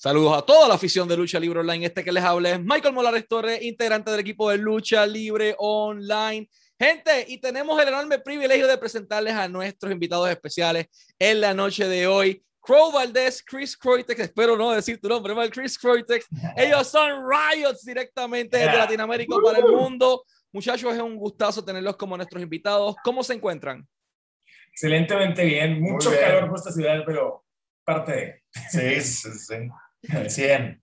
Saludos a toda la afición de Lucha Libre Online. Este que les habla es Michael Molares Torres, integrante del equipo de Lucha Libre Online. Gente, y tenemos el enorme privilegio de presentarles a nuestros invitados especiales en la noche de hoy. Crow Valdez, Chris Croitex, espero no decir tu nombre mal, Chris Croitex. Ellos son Riots directamente desde Latinoamérica para el mundo. Muchachos, es un gustazo tenerlos como nuestros invitados. ¿Cómo se encuentran? Excelentemente bien. Mucho calor por esta ciudad, pero parte de. Sí, sí, sí. 100.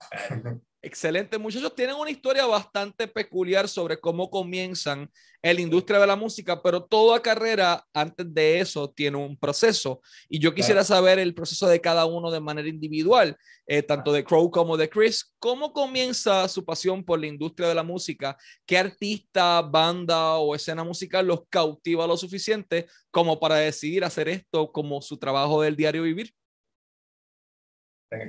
Excelente, muchachos. Tienen una historia bastante peculiar sobre cómo comienzan en la industria de la música, pero toda carrera antes de eso tiene un proceso. Y yo quisiera saber el proceso de cada uno de manera individual, eh, tanto de Crow como de Chris. ¿Cómo comienza su pasión por la industria de la música? ¿Qué artista, banda o escena musical los cautiva lo suficiente como para decidir hacer esto como su trabajo del diario vivir?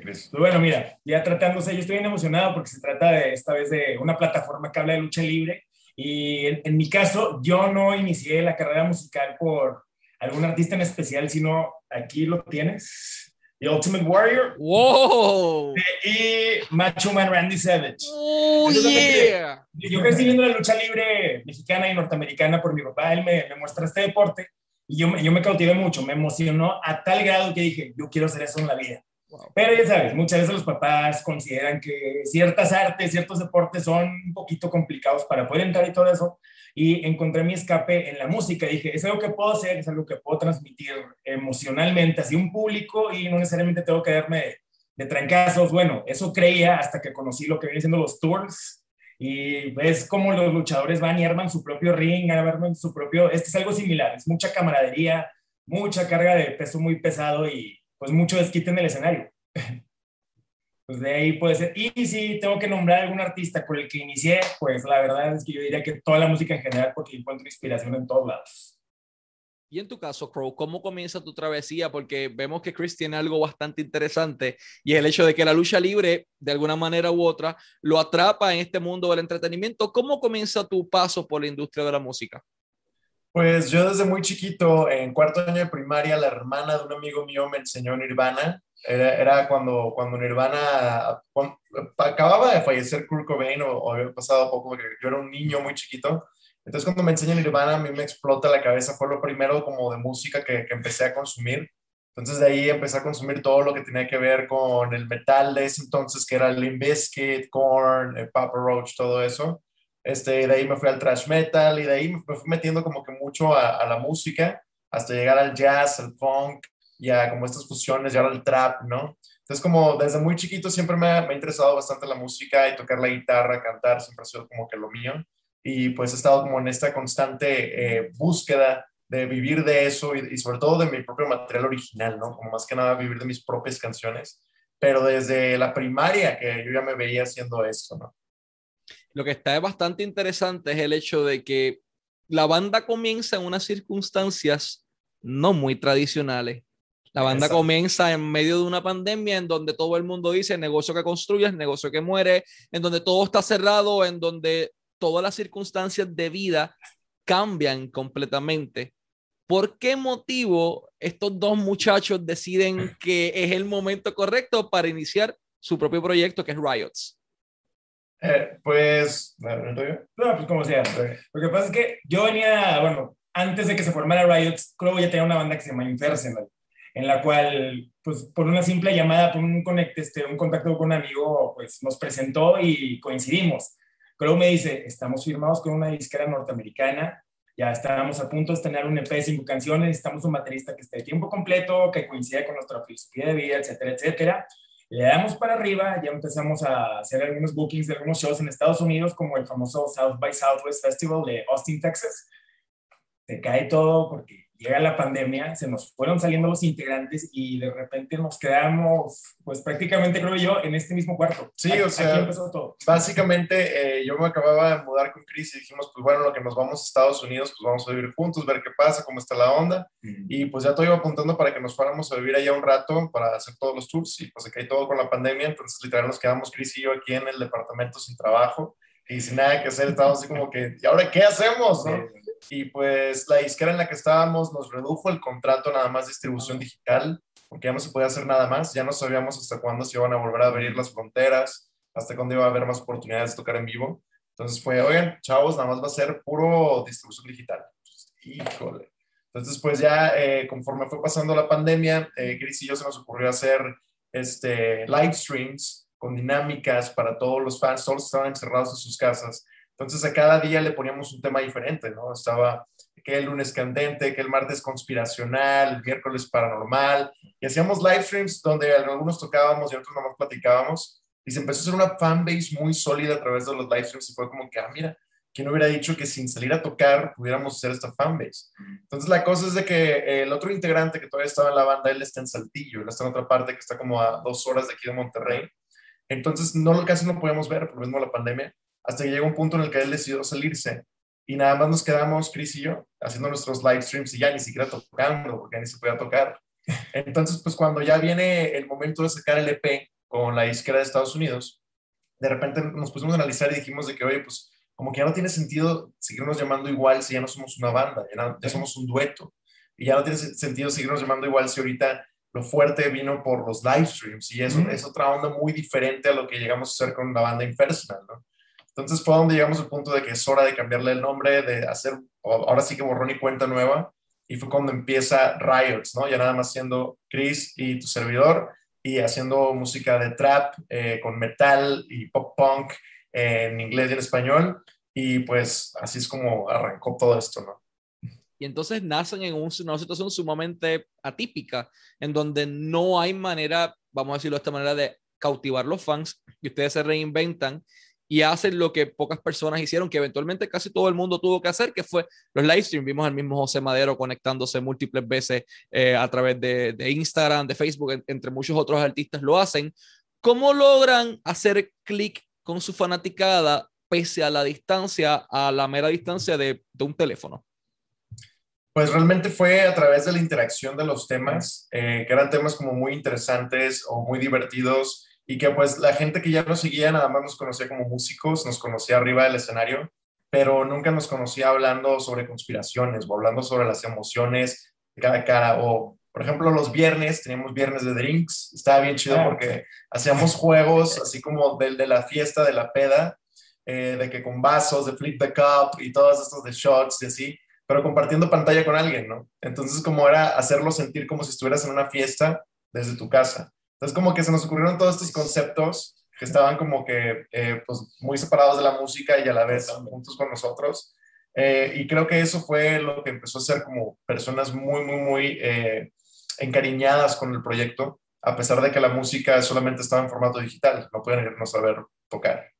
Pues bueno, mira, ya tratándose, yo estoy bien emocionado porque se trata de esta vez de una plataforma que habla de lucha libre y en, mi caso yo no inicié la carrera musical por algún artista en especial, sino aquí lo tienes, The Ultimate Warrior wow. y Macho Man Randy Savage. Oh, yeah. Yo crecí viendo la lucha libre mexicana y norteamericana por mi papá, él me, me muestra este deporte y yo, yo me cautivé mucho, me emocionó a tal grado que dije, yo quiero hacer eso en la vida. Pero ya sabes, muchas veces los papás consideran que ciertas artes, ciertos deportes son un poquito complicados para poder entrar y todo eso. Y encontré mi escape en la música. Dije, es algo que puedo hacer, es algo que puedo transmitir emocionalmente hacia un público y no necesariamente tengo que darme de, trancazos. Bueno, eso creía hasta que conocí lo que vienen siendo los tours. Y ves cómo los luchadores van y arman su propio ring, arman su propio... Este es algo similar, es mucha camaradería, mucha carga de peso muy pesado y pues mucho desquite en el escenario. Pues de ahí puede ser. Y si tengo que nombrar algún artista por el que inicié, pues la verdad es que yo diría que toda la música en general, porque encuentro inspiración en todos lados. Y en tu caso, Crow, ¿cómo comienza tu travesía? Porque vemos que Chris tiene algo bastante interesante y es el hecho de que la lucha libre, de alguna manera u otra, lo atrapa en este mundo del entretenimiento. ¿Cómo comienza tu paso por la industria de la música? Pues yo desde muy chiquito, en cuarto año de primaria, la hermana de un amigo mío me enseñó Nirvana. Era, cuando, cuando Nirvana acababa de fallecer Kurt Cobain o, había pasado poco, porque yo era un niño muy chiquito. Entonces cuando me enseñó Nirvana, a mí me explota la cabeza. Fue lo primero como de música que, que empecé a consumir. Entonces de ahí empecé a consumir todo lo que tenía que ver con el metal de ese entonces, que era Limp Bizkit, Korn, eh, Papa Roach, todo eso. Este, de ahí me fui al thrash metal y de ahí me fui metiendo como que mucho a, la música hasta llegar al jazz, al funk y a como estas fusiones y ahora al trap, ¿no? Entonces como desde muy chiquito siempre me ha, interesado bastante la música y tocar la guitarra, cantar, siempre ha sido como que lo mío. Y pues he estado como en esta constante eh, búsqueda de vivir de eso y, y, sobre todo de mi propio material original, ¿no? Como más que nada vivir de mis propias canciones, pero desde la primaria que yo ya me veía haciendo esto, ¿no? Lo que está bastante interesante es el hecho de que la banda comienza en unas circunstancias no muy tradicionales. La banda comienza en medio de una pandemia en donde todo el mundo dice negocio que construyes, negocio que muere, en donde todo está cerrado, en donde todas las circunstancias de vida cambian completamente. ¿Por qué motivo estos dos muchachos deciden que es el momento correcto para iniciar su propio proyecto que es Riots? Eh, pues, no, pues como sea. Lo que pasa es que yo venía, bueno, antes de que se formara Riot, que ya tenía una banda que se llama Infersenal, en la cual, pues, por una simple llamada, por un, conect, este, un contacto con un amigo, pues, nos presentó y coincidimos. Crow me dice, estamos firmados con una disquera norteamericana, ya estábamos a punto de tener un EP de cinco canciones, necesitamos un baterista que esté de tiempo completo, que coincida con nuestra filosofía de vida, etcétera, etcétera le damos para arriba, ya empezamos a hacer algunos bookings de algunos shows en Estados Unidos, como el famoso South by Southwest Festival de Austin, Texas. Se cae todo porque llega la pandemia, se nos fueron saliendo los integrantes y de repente nos quedamos, pues prácticamente creo yo, en este mismo cuarto. Sí, o sea, empezó todo. básicamente eh, yo me acababa de mudar con Chris y dijimos, pues bueno, lo que nos vamos a Estados Unidos, pues vamos a vivir juntos, ver qué pasa, cómo está la onda. Y pues ya todo iba apuntando para que nos fuéramos a vivir allá un rato para hacer todos los tours y pues se cae todo con la pandemia, entonces literal nos quedamos Chris y yo aquí en el departamento sin trabajo y sin nada que hacer, estábamos así como que, ¿y ahora qué hacemos? ¿no? Y pues la disquera en la que estábamos nos redujo el contrato nada más distribución digital porque ya no se podía hacer nada más, ya no sabíamos hasta cuándo se iban a volver a abrir las fronteras, hasta cuándo iba a haber más oportunidades de tocar en vivo. Entonces fue, oigan, chavos, nada más va a ser puro distribución digital. Híjole. Entonces, pues ya eh, conforme fue pasando la pandemia, eh, Chris y yo se nos ocurrió hacer este, live streams con dinámicas para todos los fans, todos estaban encerrados en sus casas. Entonces, a cada día le poníamos un tema diferente, ¿no? Estaba que el lunes candente, que el martes conspiracional, el miércoles paranormal, y hacíamos live streams donde algunos tocábamos y otros nomás platicábamos, y se empezó a hacer una fanbase muy sólida a través de los live streams, y fue como que, ah, mira, ¿quién hubiera dicho que sin salir a tocar pudiéramos hacer esta fanbase? Entonces, la cosa es de que el otro integrante que todavía estaba en la banda, él está en Saltillo, él está en otra parte que está como a dos horas de aquí de Monterrey, entonces no, casi no podíamos ver por lo mismo la pandemia, hasta que llegó un punto en el que él decidió salirse y nada más nos quedamos, Chris y yo, haciendo nuestros live streams y ya ni siquiera tocando, porque ni se podía tocar. Entonces, pues cuando ya viene el momento de sacar el EP con la disquera de Estados Unidos, de repente nos pusimos a analizar y dijimos de que, oye, pues como que ya no tiene sentido seguirnos llamando igual si ya no somos una banda, ya, somos un dueto. Y ya no tiene sentido seguirnos llamando igual si ahorita lo fuerte vino por los live streams y eso es otra onda muy diferente a lo que llegamos a hacer con la banda Impersonal, ¿no? Entonces fue donde llegamos al punto de que es hora de cambiarle el nombre, de hacer, ahora sí que borrón y cuenta nueva. Y fue cuando empieza Riots, ¿no? Ya nada más siendo Chris y tu servidor y haciendo música de trap eh, con metal y pop punk en inglés y en español. Y pues así es como arrancó todo esto, ¿no? Y entonces nacen en una situación sumamente atípica, en donde no hay manera, vamos a decirlo de esta manera, de cautivar los fans, y ustedes se reinventan y hacen lo que pocas personas hicieron, que eventualmente casi todo el mundo tuvo que hacer, que fue los live streams. Vimos al mismo José Madero conectándose múltiples veces eh, a través de, Instagram, de Facebook, entre muchos otros artistas lo hacen. ¿Cómo logran hacer clic con su fanaticada pese a la distancia, a la mera distancia de, de un teléfono? Pues realmente fue a través de la interacción de los temas, eh, que eran temas como muy interesantes o muy divertidos y que pues la gente que ya nos seguía nada más nos conocía como músicos, nos conocía arriba del escenario, pero nunca nos conocía hablando sobre conspiraciones o hablando sobre las emociones de cada cara o por ejemplo, los viernes teníamos viernes de drinks, estaba bien chido ah. porque hacíamos juegos así como del de la fiesta, de la peda, eh, de que con vasos, de flip the cup y todos estos de shots y así, pero compartiendo pantalla con alguien, ¿no? Entonces, como era hacerlo sentir como si estuvieras en una fiesta desde tu casa. Entonces, como que se nos ocurrieron todos estos conceptos que estaban como que eh, pues muy separados de la música y a la vez juntos con nosotros. Eh, y creo que eso fue lo que empezó a ser como personas muy, muy, muy eh, encariñadas con el proyecto, a pesar de que la música solamente estaba en formato digital, no pueden irnos a ver tocar.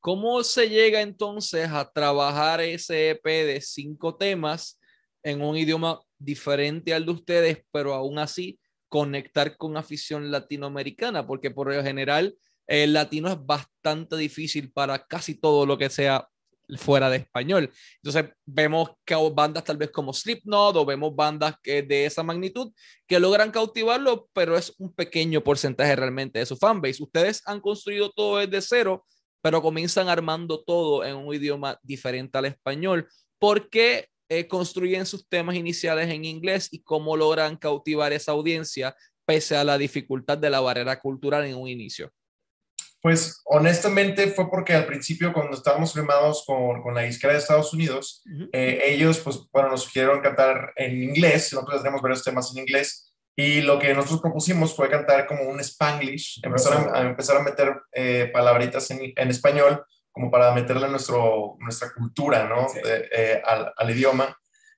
¿Cómo se llega entonces a trabajar ese EP de cinco temas en un idioma diferente al de ustedes, pero aún así conectar con afición latinoamericana, porque por lo general el latino es bastante difícil para casi todo lo que sea fuera de español. Entonces vemos que bandas tal vez como Slipknot o vemos bandas que de esa magnitud que logran cautivarlo, pero es un pequeño porcentaje realmente de su fanbase. Ustedes han construido todo desde cero, pero comienzan armando todo en un idioma diferente al español. ¿Por qué eh, construyen sus temas iniciales en inglés y cómo logran cautivar esa audiencia pese a la dificultad de la barrera cultural en un inicio? Pues honestamente fue porque al principio cuando estábamos firmados con, con la disquera de Estados Unidos, eh, ellos pues bueno, nos sugirieron cantar en inglés, nosotros tenemos varios temas en inglés, y lo que nosotros propusimos fue cantar como un spanglish, empezar a, empezar a meter eh, palabritas en, en español como para meterle nuestro, nuestra cultura, ¿no? Eh, al, al, idioma.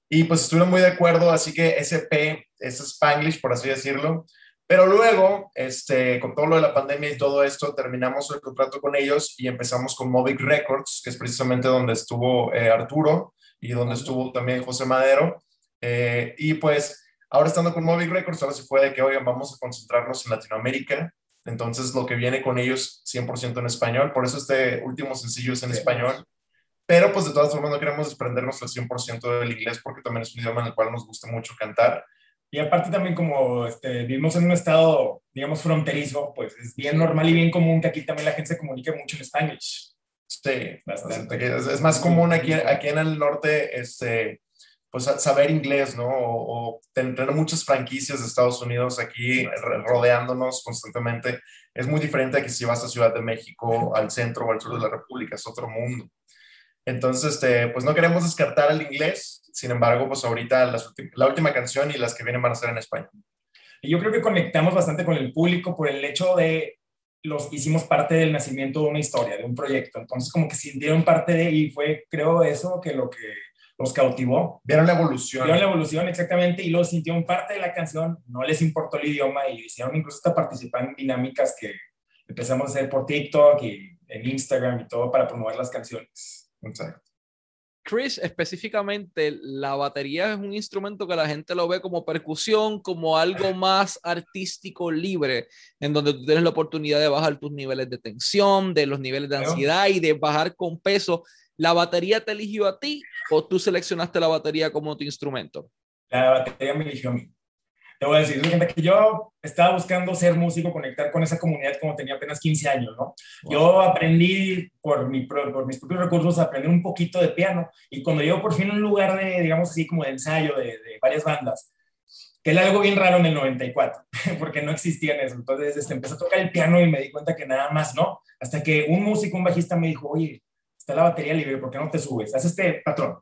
Y pues estuvieron muy de acuerdo, así que SP es Spanglish, por así decirlo. Pero luego, este, con todo lo de la pandemia y todo esto, terminamos el contrato con ellos y empezamos con Movic Records, que es precisamente donde estuvo eh, Arturo y donde estuvo también José Madero. Eh, y pues ahora estando con Movic Records, ahora se puede que, oigan, vamos a concentrarnos en Latinoamérica entonces, lo que viene con ellos 100% en español, por eso este último sencillo es en español. Pero, pues, de todas formas, no queremos desprendernos al 100% del inglés porque también es un idioma en el cual nos gusta mucho cantar. Y aparte también como este, vivimos en un estado, digamos, fronterizo, pues es bien normal y bien común que aquí también la gente se comunique mucho en español. Sí, bastante. Es, más común aquí, aquí en el norte, este, pues saber inglés, ¿no? O, tener muchas franquicias de Estados Unidos aquí rodeándonos constantemente. Es muy diferente a que si vas a Ciudad de México, al centro o al sur de la República, es otro mundo. Entonces, este, pues no queremos descartar el inglés, sin embargo, pues ahorita la última canción y las que vienen van a ser en español. Yo creo que conectamos bastante con el público por el hecho de los hicimos parte del nacimiento de una historia, de un proyecto. Entonces, como que sintieron parte de, y fue, creo, eso que lo que los cautivó. Vieron la evolución. Vieron la evolución, exactamente, y lo sintieron parte de la canción, no les importó el idioma y hicieron incluso hasta participar en dinámicas que empezamos a hacer por TikTok y en Instagram y todo para promover las canciones. Exacto. Chris, específicamente, la batería es un instrumento que la gente lo ve como percusión, como algo más artístico libre, en donde tú tienes la oportunidad de bajar tus niveles de tensión, de los niveles de ansiedad y de bajar con peso. ¿La batería te eligió a ti o tú seleccionaste la batería como tu instrumento? La batería me eligió a mí. Te voy a decir, que yo estaba buscando ser músico, conectar con esa comunidad como tenía apenas 15 años, ¿no? Yo aprendí por, mi, por mis propios recursos, aprender un poquito de piano y cuando llego por fin a un lugar de, digamos así, como de ensayo de, de varias bandas, que era algo bien raro en el 94, porque no existían eso. Entonces este, empecé a tocar el piano y me di cuenta que nada más no, hasta que un músico, un bajista me dijo, oye, está la batería libre, ¿por qué no te subes? Haz este patrón.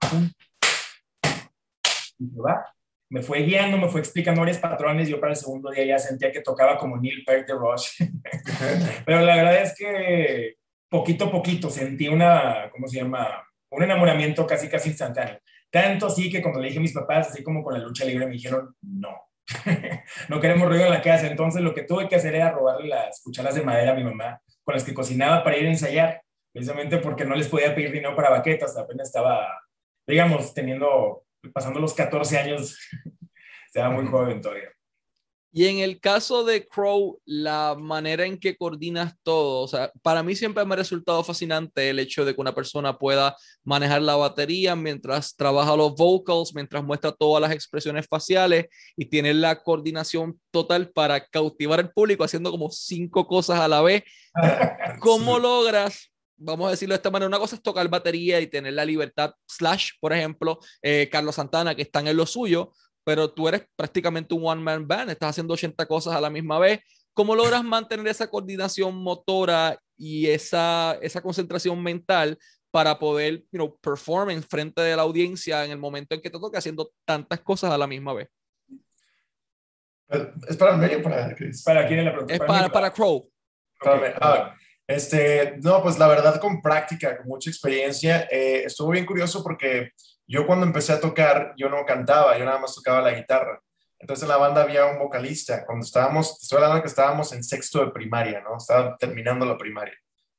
Y va. Me fue guiando, me fue explicando varios patrones. Yo para el segundo día ya sentía que tocaba como Neil Peart de Rush. Pero la verdad es que poquito a poquito sentí una, ¿cómo se llama? Un enamoramiento casi, casi instantáneo. Tanto así que cuando le dije a mis papás, así como con la lucha libre, me dijeron, no, no queremos ruido en la casa. Entonces lo que tuve que hacer era robarle las cucharas de madera a mi mamá, con las que cocinaba para ir a ensayar precisamente porque no les podía pedir dinero para baquetas, apenas estaba, digamos, teniendo, pasando los 14 años, estaba muy joven todavía. Y en el caso de Crow, la manera en que coordinas todo, o sea, para mí siempre me ha resultado fascinante el hecho de que una persona pueda manejar la batería mientras trabaja los vocals, mientras muestra todas las expresiones faciales y tiene la coordinación total para cautivar al público haciendo como cinco cosas a la vez. ¿Cómo logras vamos a decirlo de esta manera, una cosa es tocar batería y tener la libertad, Slash, por ejemplo, eh, Carlos Santana, que están en lo suyo, pero tú eres prácticamente un one-man band, estás haciendo 80 cosas a la misma vez. ¿Cómo logras mantener esa coordinación motora y esa, esa concentración mental para poder, you know, perform en frente de la audiencia en el momento en que te toca haciendo tantas cosas a la misma vez? ¿Es para el medio para Chris? ¿Para quién es la pregunta? Es para, para, Crow. Para este, no, pues la verdad con práctica, con mucha experiencia, eh, estuvo bien curioso porque yo cuando empecé a tocar, yo no cantaba, yo nada más tocaba la guitarra. Entonces en la banda había un vocalista. Cuando estábamos, estoy hablando que estábamos en sexto de primaria, ¿no? Estaba terminando la primaria.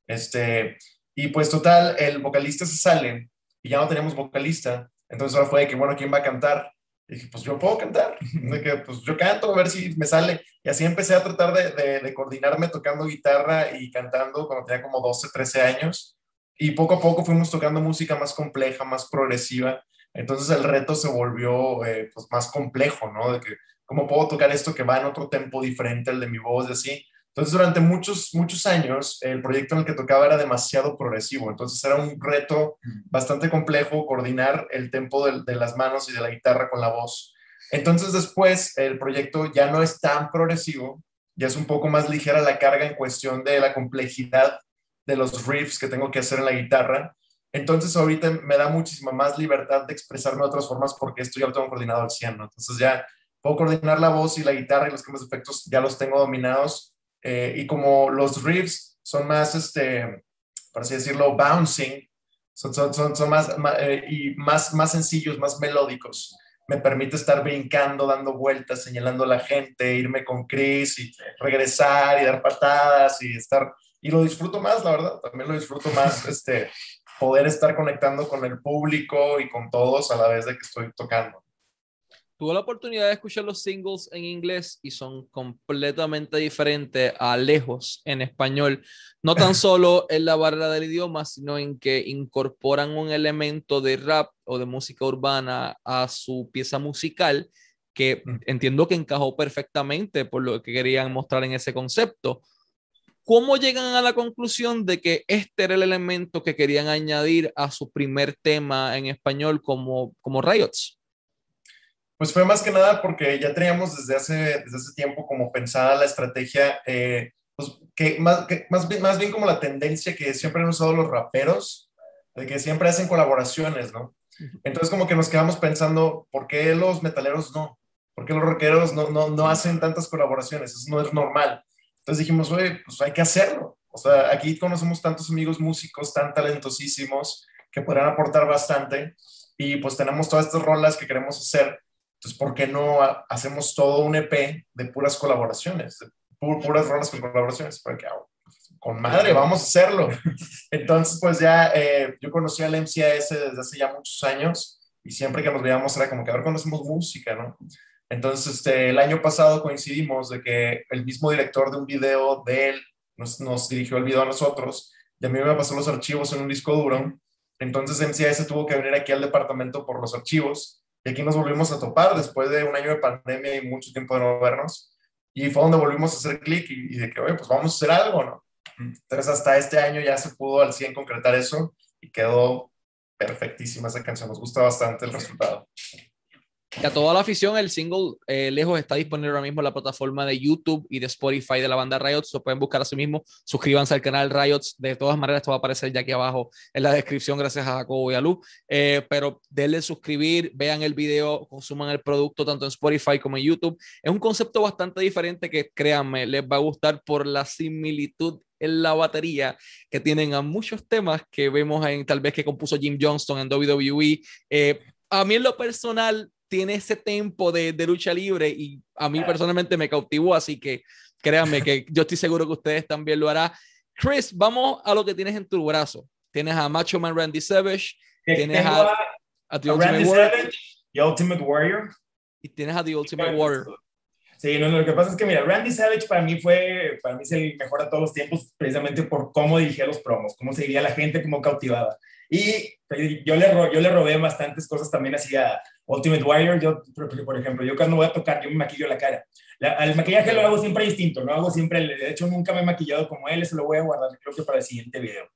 Este, y pues total, el vocalista se sale y ya no tenemos vocalista. Entonces ahora fue de que, bueno, ¿quién va a cantar? Y dije, pues yo puedo cantar, de que pues yo canto, a ver si me sale. Y así empecé a tratar de, de, coordinarme tocando guitarra y cantando cuando tenía como 12, 13 años. Y poco a poco fuimos tocando música más compleja, más progresiva. Entonces el reto se volvió eh, pues más complejo, ¿no? De que, ¿cómo puedo tocar esto que va en otro tempo diferente al de mi voz y así? Entonces, durante muchos, muchos años, el proyecto en el que tocaba era demasiado progresivo. Entonces, era un reto bastante complejo coordinar el tempo de, las manos y de la guitarra con la voz. Entonces, después, el proyecto ya no es tan progresivo, ya es un poco más ligera la carga en cuestión de la complejidad de los riffs que tengo que hacer en la guitarra. Entonces, ahorita me da muchísima más libertad de expresarme de otras formas porque esto ya lo tengo coordinado al 100, Entonces, ya puedo coordinar la voz y la guitarra y los cambios de efectos ya los tengo dominados eh, y como los riffs son más, este, por así decirlo, bouncing, son, son, son, más, eh, y más, más sencillos, más melódicos. Me permite estar brincando, dando vueltas, señalando a la gente, irme con Chris y regresar y dar patadas y estar. Y lo disfruto más, la verdad. También lo disfruto más, este, poder estar conectando con el público y con todos a la vez de que estoy tocando tuve la oportunidad de escuchar los singles en inglés y son completamente diferentes a lejos en español. No tan solo en la barrera del idioma, sino en que incorporan un elemento de rap o de música urbana a su pieza musical que mm. entiendo que encajó perfectamente por lo que querían mostrar en ese concepto. ¿Cómo llegan a la conclusión de que este era el elemento que querían añadir a su primer tema en español como, como Riots? Pues fue más que nada porque ya teníamos desde hace, desde hace tiempo como pensada la estrategia, eh, pues que, más, que más, bien, más bien como la tendencia que siempre han usado los raperos, de que siempre hacen colaboraciones, ¿no? Entonces como que nos quedamos pensando, ¿por qué los metaleros no? ¿Por qué los rockeros no, no, no hacen tantas colaboraciones? Eso no es normal. Entonces dijimos, oye, pues hay que hacerlo. O sea, aquí conocemos tantos amigos músicos tan talentosísimos que podrán aportar bastante y pues tenemos todas estas rolas que queremos hacer. Entonces, ¿por qué no hacemos todo un EP de puras colaboraciones? De puras rolas con colaboraciones. Porque, ah, con madre, vamos a hacerlo. Entonces, pues ya eh, yo conocí al MCAS desde hace ya muchos años y siempre que nos veíamos era como que a ver cuando hacemos música, ¿no? Entonces, este, el año pasado coincidimos de que el mismo director de un video de él nos, nos dirigió el video a nosotros y a mí me pasó los archivos en un disco duro. Entonces MCAS tuvo que venir aquí al departamento por los archivos y aquí nos volvimos a topar después de un año de pandemia y mucho tiempo de no vernos. Y fue donde volvimos a hacer clic y, de que, oye, pues vamos a hacer algo, ¿no? Entonces hasta este año ya se pudo al 100 concretar eso y quedó perfectísima esa canción. Nos gusta bastante el resultado. Y a toda la afición, el single eh, Lejos está disponible ahora mismo en la plataforma de YouTube y de Spotify de la banda Riot. Se pueden buscar a sí mismo. Suscríbanse al canal Riot. De todas maneras, esto va a aparecer ya aquí abajo en la descripción, gracias a Jacobo y a Lu. Eh, pero denle suscribir, vean el video, consuman el producto tanto en Spotify como en YouTube. Es un concepto bastante diferente que, créanme, les va a gustar por la similitud en la batería que tienen a muchos temas que vemos en tal vez que compuso Jim Johnston en WWE. Eh, a mí en lo personal tiene ese tempo de, de, lucha libre y a mí personalmente me cautivó, así que créanme que yo estoy seguro que ustedes también lo harán. Chris, vamos a lo que tienes en tu brazo. Tienes a Macho Man Randy Savage, tienes a, a, The Ultimate Warrior. y Ultimate Warrior. Y tienes a The Ultimate Warrior. Sí, no, lo que pasa es que, mira, Randy Savage para mí fue, para mí es el mejor de todos los tiempos, precisamente por cómo dirigía los promos, cómo seguía la gente, cómo cautivaba. Y yo le, yo le robé bastantes cosas también así a Ultimate Warrior. Yo, por ejemplo, yo cuando voy a tocar, yo me maquillo la cara. el maquillaje lo hago siempre distinto, no hago siempre, de hecho nunca me he maquillado como él, eso lo voy a guardar creo que para el siguiente video.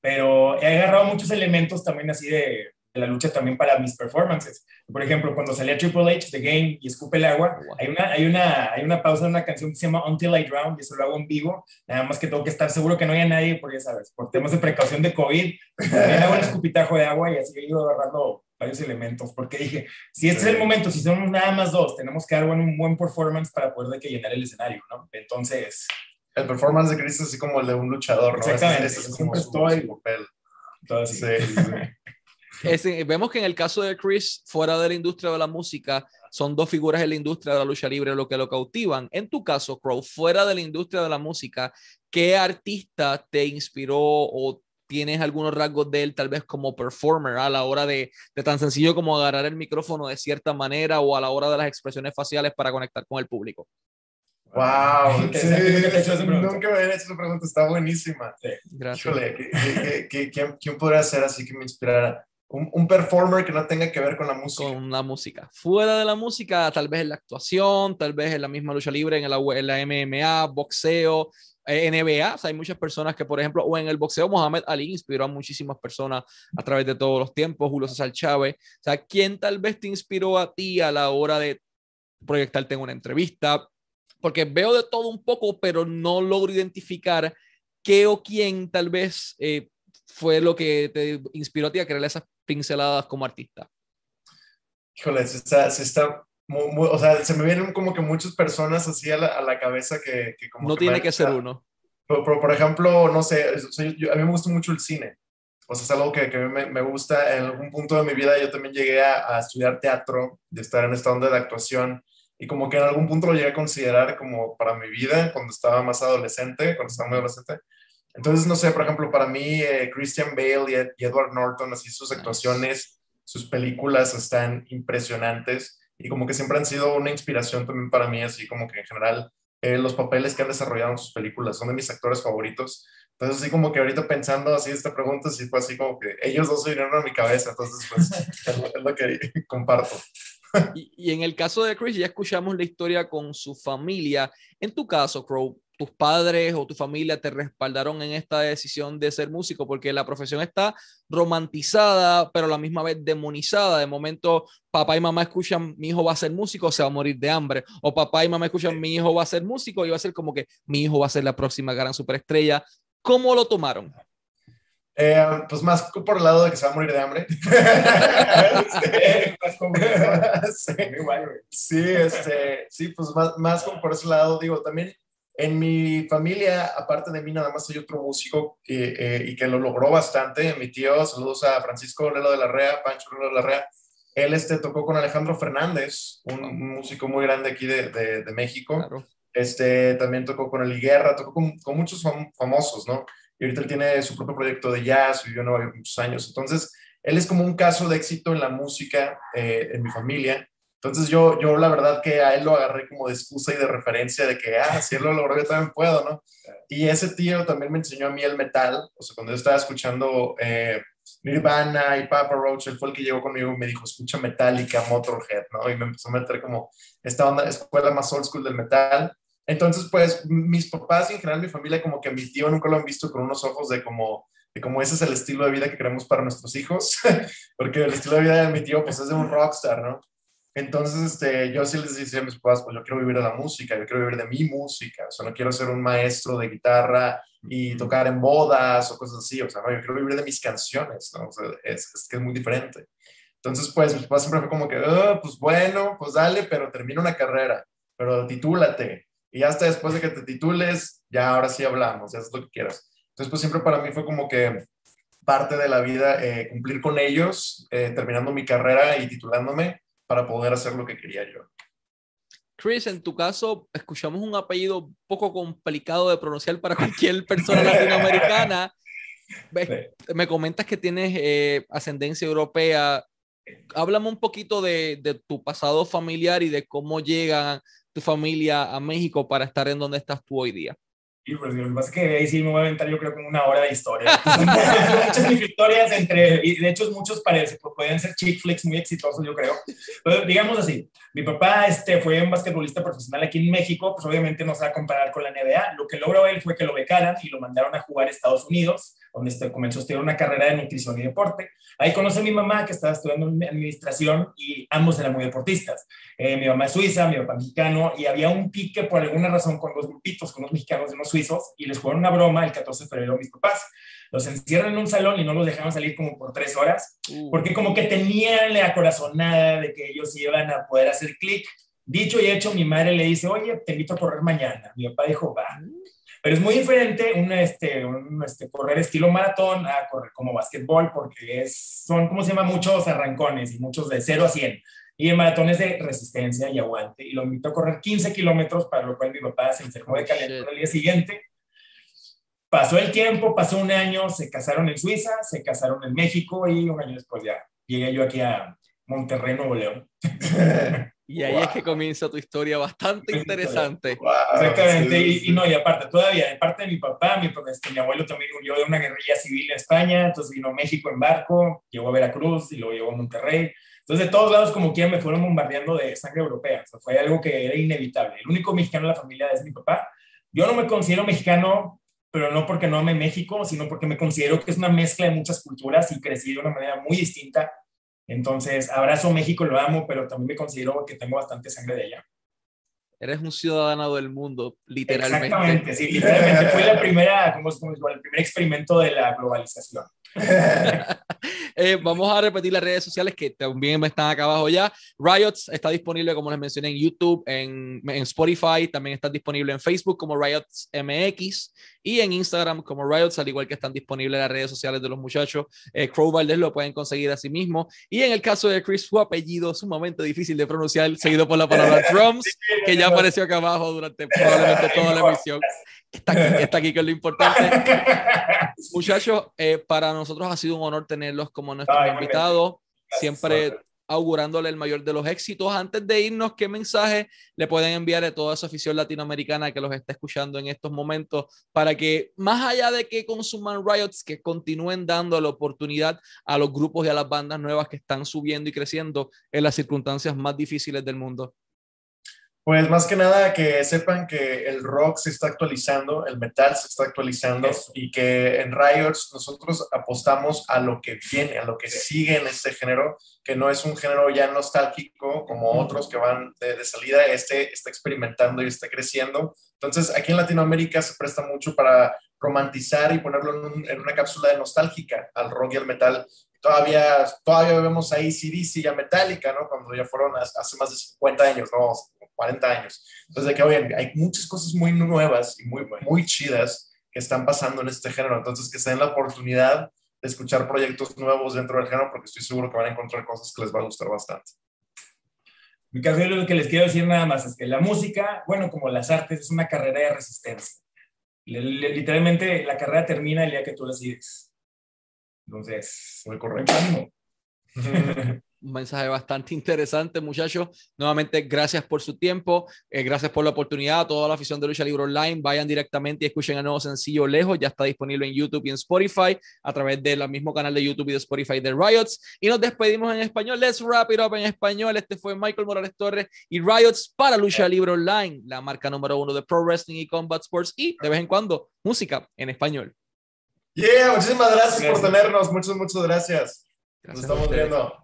Pero he agarrado muchos elementos también así de, la lucha también para mis performances. Por ejemplo, cuando salía Triple H, The Game y Escupe el Agua, hay una, hay, una, hay una pausa en una canción que se llama Until I Drown, y eso lo hago en vivo, nada más que tengo que estar seguro que no haya nadie, porque ya sabes, por temas de precaución de COVID, también hago un escupitajo de agua y así he ido agarrando varios elementos, porque dije, si este es el momento, si somos nada más dos, tenemos que dar un buen performance para poder de que llenar el escenario, ¿no? Entonces... El performance de Chris es así como el de un luchador, ¿no? Exactamente, es, es como su, papel. Entonces, sí, sí. vemos que en el caso de Chris, fuera de la industria de la música, son dos figuras en la industria de la lucha libre lo que lo cautivan. En tu caso, Crow, fuera de la industria de la música, ¿qué artista te inspiró o tienes algunos rasgos de él tal vez como performer a la hora de, de tan sencillo como agarrar el micrófono de cierta manera o a la hora de las expresiones faciales para conectar con el público? Wow, nunca me habían hecho esa pregunta, está buenísima. Gracias. quién, quién podría ser así que me inspirara? un, performer que no tenga que ver con la música. Con la música. Fuera de la música, tal vez en la actuación, tal vez en la misma lucha libre, en la, en la MMA, boxeo, NBA. O sea, hay muchas personas que, por ejemplo, o en el boxeo, Mohamed Ali inspiró a muchísimas personas a través de todos los tiempos, Julio César Chávez. O sea, ¿quién tal vez te inspiró a ti a la hora de proyectarte en una entrevista? Porque veo de todo un poco, pero no logro identificar qué o quién tal vez eh, fue lo que te inspiró a ti a crear esas pinceladas como artista? Híjole, se está, está o sea, se me vienen como que muchas personas así a la, a la cabeza que, que como No tiene que ser uno. Pero, por ejemplo, no sé, a mí me gusta mucho el cine. O sea, es algo que, que me, me, gusta. En algún punto de mi vida yo también llegué a, a, estudiar teatro, de estar en esta onda de actuación. Y como que en algún punto lo llegué a considerar como para mi vida, cuando estaba más adolescente, cuando estaba muy adolescente. Entonces, no sé, por ejemplo, para mí eh, Christian Bale y, Edward Norton, así sus actuaciones, sus películas están impresionantes y como que siempre han sido una inspiración también para mí, así como que en general eh, los papeles que han desarrollado en sus películas son de mis actores favoritos. Entonces, así como que ahorita pensando así esta pregunta, sí fue así como que ellos dos se vinieron a mi cabeza, entonces pues es, lo, que comparto. Y, y, en el caso de Chris, ya escuchamos la historia con su familia. En tu caso, Crow, tus padres o tu familia te respaldaron en esta decisión de ser músico? Porque la profesión está romantizada, pero a la misma vez demonizada. De momento, papá y mamá escuchan, mi hijo va a ser músico, se va a morir de hambre. O papá y mamá escuchan, mi hijo va a ser músico y va a ser como que mi hijo va a ser la próxima gran superestrella. ¿Cómo lo tomaron? Eh, pues más por el lado de que se va a morir de hambre. sí, este, sí, pues más, más como por ese lado, digo, también en mi familia, aparte de mí, nada más hay otro músico eh, y que lo logró bastante. Mi tío, saludos a Francisco Lelo de la Rea, Pancho Lelo de la Rea. Él este, tocó con Alejandro Fernández, un, músico muy grande aquí de, de, México. Este, también tocó con El Guerra, tocó con, con muchos famosos, ¿no? Y ahorita él tiene su propio proyecto de jazz, vivió en Nueva York muchos años. Entonces, él es como un caso de éxito en la música eh, en mi familia. Entonces yo, yo la verdad que a él lo agarré como de excusa y de referencia de que, ah, si él lo logró, yo también puedo, ¿no? Y ese tío también me enseñó a mí el metal, o sea, cuando yo estaba escuchando eh, Nirvana y Papa Roach, él fue el que llegó conmigo y me dijo, escucha Metallica, Motorhead, ¿no? Y me empezó a meter como esta onda, escuela más old school del metal. Entonces, pues, mis papás y en general mi familia, como que mi tío nunca lo han visto con unos ojos de como, de como ese es el estilo de vida que queremos para nuestros hijos, porque el estilo de vida de mi tío, pues, es de un rockstar, ¿no? Entonces, este, yo sí les decía a mis papás, pues yo quiero vivir de la música, yo quiero vivir de mi música, o sea, no quiero ser un maestro de guitarra y tocar en bodas o cosas así, o sea, no, yo quiero vivir de mis canciones, ¿no? O sea, es, es que es muy diferente. Entonces, pues, mis papás siempre fue como que, oh, pues bueno, pues dale, pero termina una carrera, pero titúlate. Y hasta después de que te titules, ya ahora sí hablamos, ya es lo que quieras. Entonces, pues siempre para mí fue como que parte de la vida eh, cumplir con ellos, eh, terminando mi carrera y titulándome para poder hacer lo que quería yo. Chris, en tu caso, escuchamos un apellido poco complicado de pronunciar para cualquier persona latinoamericana. Me comentas que tienes eh, ascendencia europea. Háblame un poquito de, de, tu pasado familiar y de cómo llega tu familia a México para estar en donde estás tú hoy día. Y pues lo que pasa es que ahí sí me voy a aventar yo creo como una hora de historia. Muchas historias entre, y de hecho muchos parece, pues, pueden ser chick flicks muy exitosos yo creo. Pero digamos así, mi papá este, fue un basquetbolista profesional aquí en México, pues obviamente no se va a comparar con la NBA. Lo que logró él fue que lo becaran y lo mandaron a jugar a Estados Unidos, donde este, comenzó a estudiar una carrera de nutrición y deporte. Ahí conoce a mi mamá que estaba estudiando administración y ambos eran muy deportistas. Eh, mi mamá es suiza, mi papá mexicano, y había un pique por alguna razón con los grupitos, con los mexicanos y los suizos, y les jugaron una broma el 14 de febrero a mis papás. Los encierran en un salón y no los dejaban salir como por tres horas, uh. porque como que tenían la corazonada de que ellos iban a poder hacer clic. Dicho y hecho, mi madre le dice, oye, te invito a correr mañana. Mi papá dijo, va. Pero es muy diferente un, este, un, este, correr estilo maratón a correr como básquetbol, porque es, son, ¿cómo se llama? Muchos arrancones y muchos de 0 a 100. Y el maratón es de resistencia y aguante. Y lo invito a correr 15 kilómetros, para lo cual mi papá se enfermó de calentura el día siguiente. Pasó el tiempo, pasó un año, se casaron en Suiza, se casaron en México y un año después ya llegué yo aquí a Monterrey, Nuevo León. Y ahí es que comienza tu historia bastante interesante. Exactamente, y, no, y aparte, todavía, de parte de mi papá, mi, este, mi abuelo también huyó de una guerrilla civil en España, entonces vino a México en barco, llegó a Veracruz y luego llegó a Monterrey. Entonces, de todos lados, como quieran, me fueron bombardeando de sangre europea. O sea, fue algo que era inevitable. El único mexicano de la familia es mi papá. Yo no me considero mexicano, pero no porque no ame México, sino porque me considero que es una mezcla de muchas culturas y crecí de una manera muy distinta entonces, abrazo México, lo amo, pero también me considero que tengo bastante sangre de allá. Eres un ciudadano del mundo, literalmente. Exactamente, sí, literalmente. Fue la primera, como, como el primer experimento de la globalización. Eh, vamos a repetir las redes sociales que también están acá abajo ya. Riots está disponible, como les mencioné, en YouTube, en, en Spotify, también está disponible en Facebook como Riots MX y en Instagram como Riots, al igual que están disponibles las redes sociales de los muchachos. Eh, Crow Valdez lo pueden conseguir a sí mismo. Y en el caso de Chris, su apellido sumamente difícil de pronunciar, seguido por la palabra drums, que ya apareció acá abajo durante probablemente toda la emisión. Está aquí, está aquí que es lo importante. Muchachos, eh, para nosotros ha sido un honor tenerlos como nuestros invitados. Siempre augurándole el mayor de los éxitos. Antes de irnos, ¿qué mensaje le pueden enviar a toda esa afición latinoamericana que los está escuchando en estos momentos para que, más allá de que consuman riots, que continúen dando la oportunidad a los grupos y a las bandas nuevas que están subiendo y creciendo en las circunstancias más difíciles del mundo? Pues más que nada que sepan que el rock se está actualizando, el metal se está actualizando y que en Riots nosotros apostamos a lo que viene, a lo que sigue en este género, que no es un género ya nostálgico como otros que van de, salida, este está experimentando y está creciendo. Entonces aquí en Latinoamérica se presta mucho para romantizar y ponerlo en, una cápsula de nostálgica al rock y al metal. Todavía, todavía vemos ahí CDC y a Metallica, ¿no? Cuando ya fueron hace más de 50 años, ¿no? 40 años. Entonces, de que, oye, hay muchas cosas muy nuevas y muy, muy chidas que están pasando en este género. Entonces, que se den la oportunidad de escuchar proyectos nuevos dentro del género, porque estoy seguro que van a encontrar cosas que les va a gustar bastante. Mi caso, lo que les quiero decir nada más es que la música, bueno, como las artes, es una carrera de resistencia. Literalmente, la carrera termina el día que tú decides. Entonces, muy correcto. un mensaje bastante interesante, muchachos. Nuevamente, gracias por su tiempo, eh, gracias por la oportunidad. A toda la afición de Lucha Libre Online, vayan directamente y escuchen el nuevo sencillo Lejos. Ya está disponible en YouTube y en Spotify a través del mismo canal de YouTube y de Spotify de Riots. Y nos despedimos en español. Let's wrap it up en español. Este fue Michael Morales Torres y Riots para Lucha Libre Online, la marca número uno de Pro Wrestling y Combat Sports y de vez en cuando música en español. Yeah, muchísimas gracias, por tenernos. Muchas, muchas gracias. gracias Nos estamos viendo.